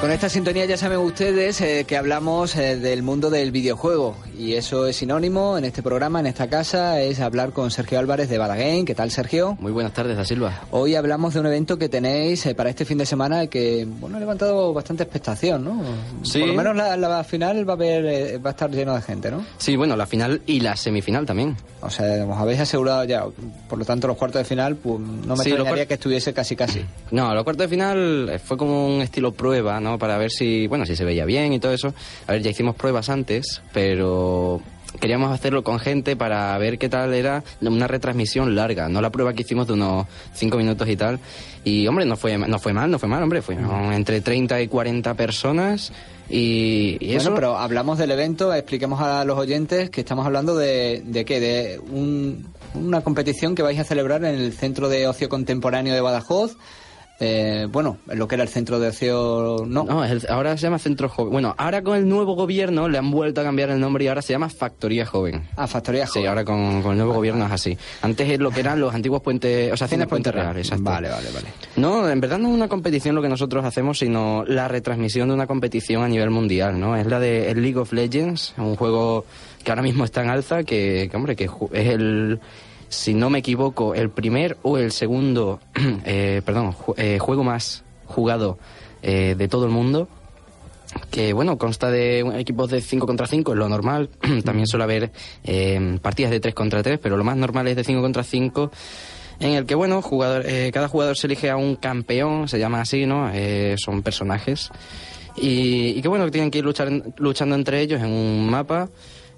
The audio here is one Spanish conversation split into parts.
Con esta sintonía ya saben ustedes eh, que hablamos eh, del mundo del videojuego y eso es sinónimo en este programa, en esta casa, es hablar con Sergio Álvarez de Badagame. ¿Qué tal, Sergio? Muy buenas tardes, Da Silva. Hoy hablamos de un evento que tenéis eh, para este fin de semana que bueno, ha levantado bastante expectación, ¿no? Sí. Por lo menos la, la final va a, haber, va a estar lleno de gente, ¿no? Sí, bueno, la final y la semifinal también. O sea, os habéis asegurado ya, por lo tanto, los cuartos de final, pues no me Sí, extrañaría que estuviese casi casi. No, los cuartos de final eh, fue como un estilo prueba, ¿no? Para ver si, bueno, si se veía bien y todo eso. A ver, ya hicimos pruebas antes, pero queríamos hacerlo con gente para ver qué tal era una retransmisión larga, no la prueba que hicimos de unos cinco minutos y tal. Y, hombre, no fue, no fue mal, no fue mal, hombre, fueron entre 30 y 40 personas y, y eso... Bueno, pero hablamos del evento, expliquemos a los oyentes que estamos hablando de, de qué, de un- una competición que vais a celebrar en el Centro de Ocio Contemporáneo de Badajoz. Eh, bueno, en lo que era el Centro de Ocio... No, No, el- ahora se llama Centro Joven. Bueno, ahora con el nuevo gobierno le han vuelto a cambiar el nombre y ahora se llama Factoría Joven. a Factoría Sí, Joven. ahora con, con el nuevo gobierno es así. Antes es lo que eran los antiguos puentes, o sea, Cines Puente Real, exacto. Vale, vale, vale. No, en verdad no es una competición lo que nosotros hacemos, sino la retransmisión de una competición a nivel mundial, ¿no? Es la de el League of Legends, un juego que ahora mismo está en alza, que, que, hombre, que es el, si no me equivoco, el primer o el segundo, eh, perdón, ju- eh, juego más jugado eh, de todo el mundo que bueno, consta de equipos de 5 contra 5, es lo normal. También suele haber eh, partidas de 3 contra 3, pero lo más normal es de 5 contra 5, en el que, bueno, jugador, eh, cada jugador se elige a un campeón, se llama así, ¿no? Eh, son personajes. Y, y que, bueno, tienen que ir luchar, luchando entre ellos en un mapa.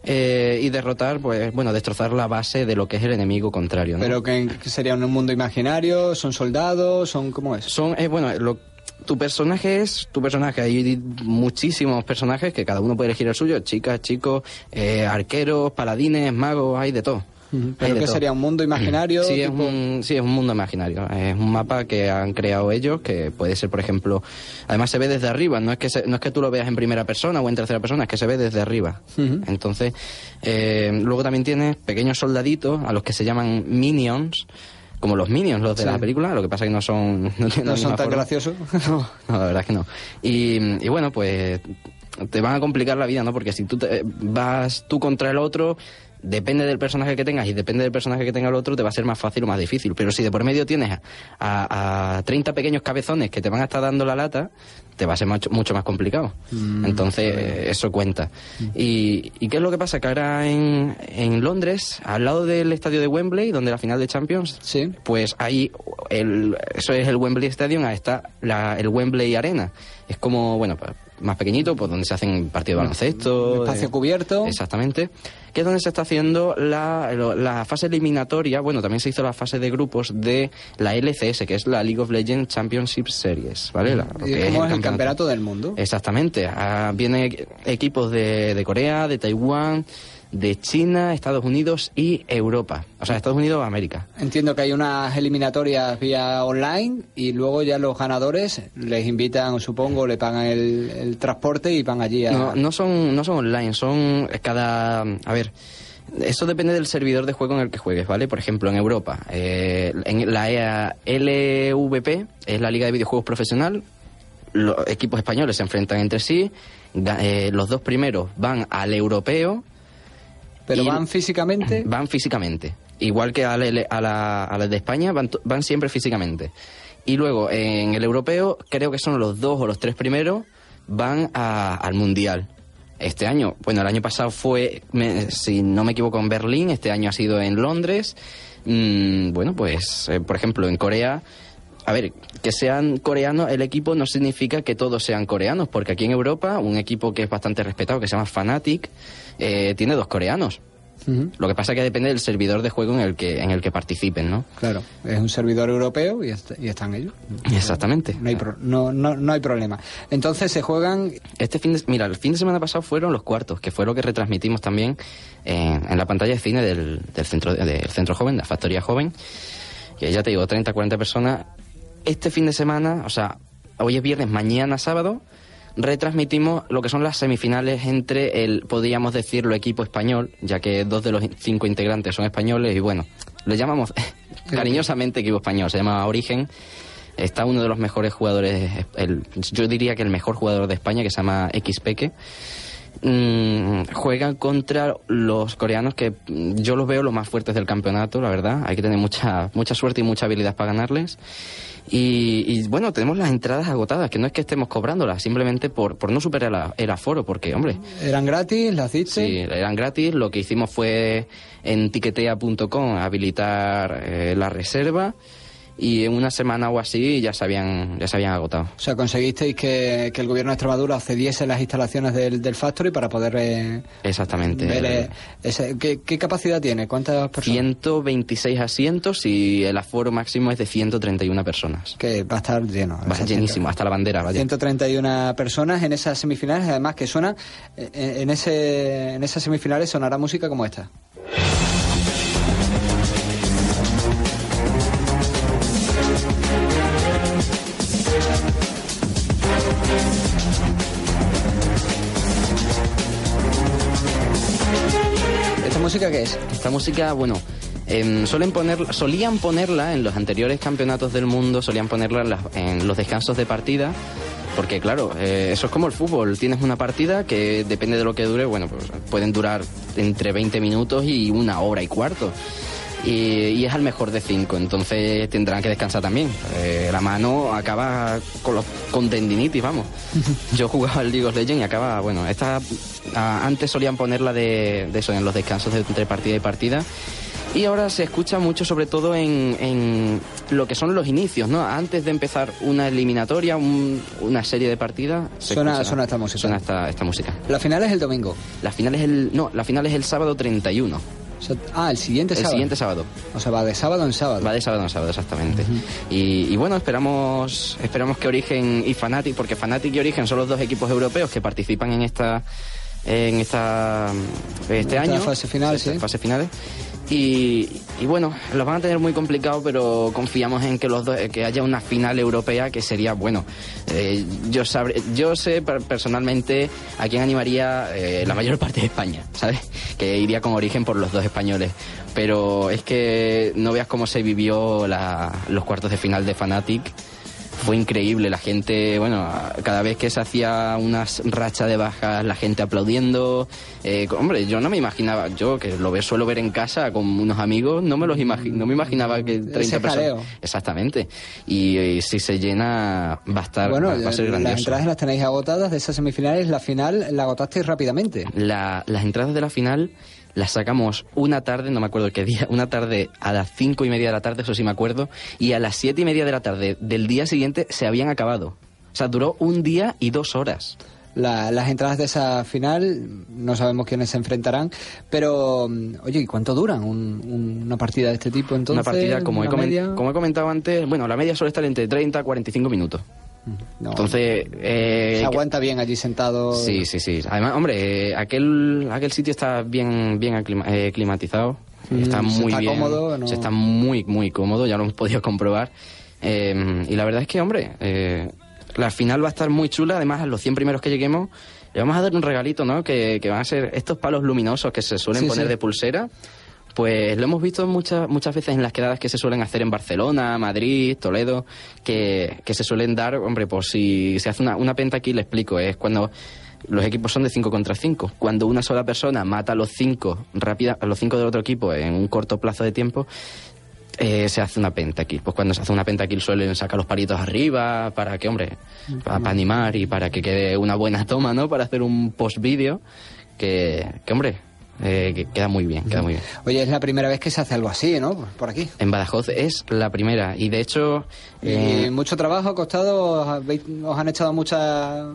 Eh, y derrotar, pues, bueno, destrozar la base de lo que es el enemigo contrario, ¿no? Pero que, que sería un mundo imaginario, son soldados, son... ¿Cómo es? Son, eh, bueno, lo- tu personaje es tu personaje. Hay muchísimos personajes que cada uno puede elegir el suyo. Chicas, chicos, eh, arqueros, paladines, magos, hay de todo. ¿Pero todo. sería un mundo imaginario? Sí, es tipo- un, sí, es un mundo imaginario. Es un mapa que han creado ellos, que puede ser, por ejemplo, además se ve desde arriba. No es que se- no es que tú lo veas en primera persona o en tercera persona, es que se ve desde arriba. Ujú. Entonces, eh, luego también tienes pequeños soldaditos a los que se llaman minions, como los minions, los de Sí. la película. Lo que pasa es que no son, no No son tan forma. graciosos. No, no, la verdad es que no. Y, y bueno, pues te van a complicar la vida, ¿no? Porque si tú te- vas tú contra el otro, depende del personaje que tengas y depende del personaje que tenga el otro, te va a ser más fácil o más difícil. Pero si de por medio tienes a, a 30 pequeños cabezones que te van a estar dando la lata, te va a ser mucho, mucho más complicado. Mm, Entonces, eso cuenta. Y, ¿Y qué es lo que pasa? Que ahora en, en Londres, al lado del estadio de Wembley, donde la final de Champions, Sí. pues ahí, el, eso es el Wembley Stadium, ahí está la, el Wembley Arena. Es como, bueno, más pequeñito, pues donde se hacen partidos de baloncesto. Un espacio de- cubierto. Exactamente. Que es donde se está haciendo la, la fase eliminatoria, bueno, también se hizo la fase de grupos de la LCS, que es la League of Legends Championship Series, ¿vale? La- ¿Y que cómo es el campeonato del mundo? Exactamente. Ah, vienen equ- equipos de, de Corea, de Taiwán, de China, Estados Unidos y Europa. O sea, Estados Unidos, América. Entiendo que hay unas eliminatorias vía online y luego ya los ganadores les invitan, supongo, le pagan el, el transporte y van allí a... No, no son, no son online, son cada... A ver, eso depende del servidor de juego en el que juegues, ¿vale? Por ejemplo, en Europa, eh, en la EA LVP, es la Liga de Videojuegos Profesional, los equipos españoles se enfrentan entre sí, eh, los dos primeros van al europeo, Pero y- van físicamente... Van físicamente. Igual que a la, a la, a la de España, van, van siempre físicamente. Y luego, en el europeo, creo que son los dos o los tres primeros, van a- al Mundial. Este año, bueno, el año pasado fue, me- si no me equivoco, en Berlín, este año ha sido en Londres. Mm, bueno, pues, eh, por ejemplo, en Corea, a ver, que sean coreanos el equipo no significa que todos sean coreanos, porque aquí en Europa un equipo que es bastante respetado, que se llama Fnatic, eh, tiene dos coreanos. Lo que pasa es que depende del servidor de juego en el que en el que participen, ¿no? Claro, es un servidor europeo y, y están ellos. Exactamente. No hay, no, no, no, hay problema. Entonces se juegan... Este fin de, mira, el fin de semana pasado fueron los cuartos, que fue lo que retransmitimos también en, en la pantalla de cine del, del centro, del centro joven, la factoría joven, que ya te digo, 30, 40 personas. Este fin de semana, o sea, hoy es viernes, mañana sábado, retransmitimos lo que son las semifinales entre el, podríamos decirlo, equipo español, ya que dos de los cinco integrantes son españoles y bueno, le llamamos cariñosamente equipo español, se llama Origen. Está uno de los mejores jugadores, el, yo diría que el mejor jugador de España, que se llama X Peque. Mm, juegan contra los coreanos que yo los veo los más fuertes del campeonato, la verdad. Hay que tener mucha, mucha suerte y mucha habilidad para ganarles. Y, bueno, tenemos las entradas agotadas, que no es que estemos cobrándolas, simplemente por, por no superar el aforo, porque, hombre... ¿Eran gratis? ¿Las hiciste? Sí, eran gratis. Lo que hicimos fue en tiquetea.com habilitar eh, la reserva y en una semana o así ya se habían, ya se habían agotado. O sea, conseguisteis que, que el gobierno de Extremadura cediese las instalaciones del, del Factory para poder... Eh, Exactamente. Ver, eh, ese, ¿qué, ¿qué, capacidad tiene? ¿Cuántas personas? 126 asientos y el aforo máximo es de 131 personas. Que va a estar lleno. Va a estar llenísimo, hasta la bandera. Vaya. 131 personas en esas semifinales, además que suena, en, en, ese, en esas semifinales sonará música como esta. Música qué es? Esta música, bueno, eh, suelen poner, solían ponerla en los anteriores campeonatos del mundo, solían ponerla en, la, en los descansos de partida. Porque claro, eh, eso es como el fútbol. Tienes una partida que depende de lo que dure, bueno, pues pueden durar entre 20 minutos y una hora y cuarto. Y, y, es al mejor de cinco, entonces tendrán que descansar también. Eh, la mano acaba con, los, con tendinitis, vamos. Yo jugaba al League of Legends y acaba, bueno, esta a, antes solían ponerla de, de, eso en los descansos de, entre partida y partida. Y ahora se escucha mucho, sobre todo en, en, lo que son los inicios, ¿no? Antes de empezar una eliminatoria, un, una serie de partidas. Suena, suena, esta música. Suena esta, esta música. La final es el domingo. La final es el. No, la final es el sábado 31. Ah, el siguiente el sábado. El siguiente sábado. O sea, va de sábado en sábado. Va de sábado en sábado, exactamente. Uh -huh. y, y, bueno, esperamos esperamos que Origen y Fnatic, porque Fnatic y Origen son los dos equipos europeos que participan en esta en esta este esta año. fase final, sí. Fase finales. Y, y, bueno, los van a tener muy complicado, pero confiamos en que los dos, que haya una final europea que sería bueno. Eh, yo sabré, yo sé personalmente a quién animaría eh, la mayor parte de España, ¿sabes? Que iría con origen por los dos españoles. Pero es que no veas cómo se vivió la, los cuartos de final de Fanatic fue increíble. La gente, bueno, cada vez que se hacía una racha de bajas, la gente aplaudiendo. Eh, hombre, yo no me imaginaba, yo que lo ve, suelo ver en casa con unos amigos, no me los imagi no me imaginaba que 30 Ese personas. Exactamente. Y, y, si se llena, va a estar. Bueno, va a ser grandioso. las entradas las tenéis agotadas de esas semifinales. La final la agotasteis rápidamente. La, las entradas de la final las sacamos una tarde, no me acuerdo qué día, una tarde a las cinco y media de la tarde, eso sí me acuerdo, y a las siete y media de la tarde del día siguiente se habían acabado. O sea, duró un día y dos horas. La, las entradas de esa final, no sabemos quiénes se enfrentarán, pero oye, ¿y cuánto duran un, un, una partida de este tipo entonces? Una partida, como, he, coment como he comentado antes, bueno, la media suele estar entre 30 y 45 minutos. No, Entonces. Eh, se aguanta bien allí sentado. Sí, sí, sí. Además, hombre, eh, aquel, aquel sitio está bien, bien aclima, eh, climatizado. Mm, está muy está bien. Cómodo, no... Se está muy, muy cómodo, ya lo hemos podido comprobar. Eh, y la verdad es que, hombre, eh, la final va a estar muy chula. Además, a los 100 primeros que lleguemos, le vamos a dar un regalito, ¿no? Que, que van a ser estos palos luminosos que se suelen Sí, poner sí. de pulsera. Pues lo hemos visto muchas muchas veces en las quedadas que se suelen hacer en Barcelona, Madrid, Toledo, que, que se suelen dar, hombre, por si se hace una, una penta aquí, le explico, es cuando los equipos son de 5 contra 5. Cuando una sola persona mata a los 5 rápida, a los cinco del otro equipo en un corto plazo de tiempo, eh, se hace una pentakill. Pues cuando se hace una pentakill suelen sacar los palitos arriba para que, hombre, para, para animar y para que quede una buena toma, ¿no? Para hacer un post-vídeo que, que, hombre, eh, que queda muy bien, queda muy bien. Oye, es la primera vez que se hace algo así, ¿no? Por aquí. En Badajoz es la primera y de hecho... Y eh, mucho trabajo ha costado, os han echado muchas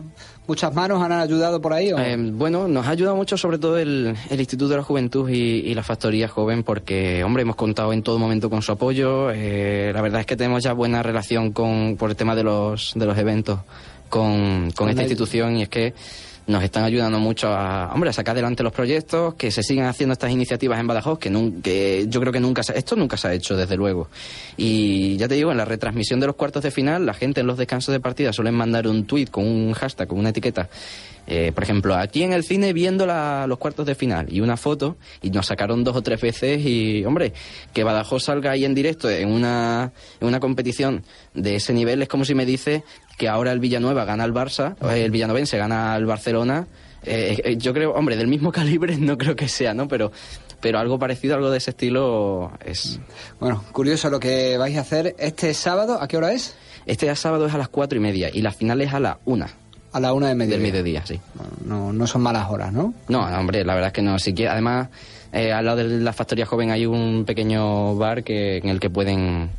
muchas manos, han ayudado por ahí. ¿o? Eh, bueno, nos ha ayudado mucho sobre todo el, el Instituto de la Juventud y, y la Factoría Joven porque, hombre, hemos contado en todo momento con su apoyo. eh, la verdad es que tenemos ya buena relación con, por el tema de los, de los eventos con, con Con esta el- institución y es que nos están ayudando mucho a, hombre, a sacar adelante los proyectos, que se sigan haciendo estas iniciativas en Badajoz, que, nun- que yo creo que nunca se, esto nunca se ha hecho, desde luego. Y ya te digo, en la retransmisión de los cuartos de final, la gente en los descansos de partida suelen mandar un tweet con un hashtag, con una etiqueta. Eh, por ejemplo, aquí en el cine viendo la- los cuartos de final y una foto, y nos sacaron dos o tres veces y, hombre, que Badajoz salga ahí en directo en una, en una competición de ese nivel es como si me dice que ahora el Villanueva gana al Barça, o el Villanovense gana al Barcelona. Eh, eh, yo creo, hombre, del mismo calibre no creo que sea, ¿no? Pero, pero algo parecido, algo de ese estilo es... Bueno, curioso lo que vais a hacer este sábado. ¿A qué hora es? Este sábado es a las cuatro y media y la final es a la una A la una de del mediodía. mediodía, sí. No, no son malas horas, ¿no? No, no, hombre, la verdad es que no. Si quiere- además, eh, al lado de la factoría joven hay un pequeño bar que, en el que pueden.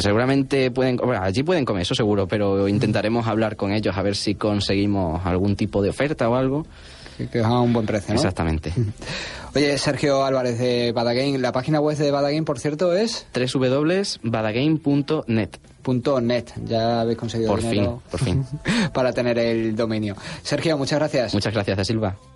Seguramente pueden. Bueno, allí pueden comer, eso seguro, pero intentaremos hablar con ellos a ver si conseguimos algún tipo de oferta o algo. Que, que hagan un buen precio, ¿no? Exactamente. Oye, Sergio Álvarez de Badagain, la página web de Badagain, por cierto, es www.badagame.net. punto .net. Ya habéis conseguido Por dinero fin, por fin. para tener el dominio. Sergio, muchas gracias. Muchas gracias, Da Silva.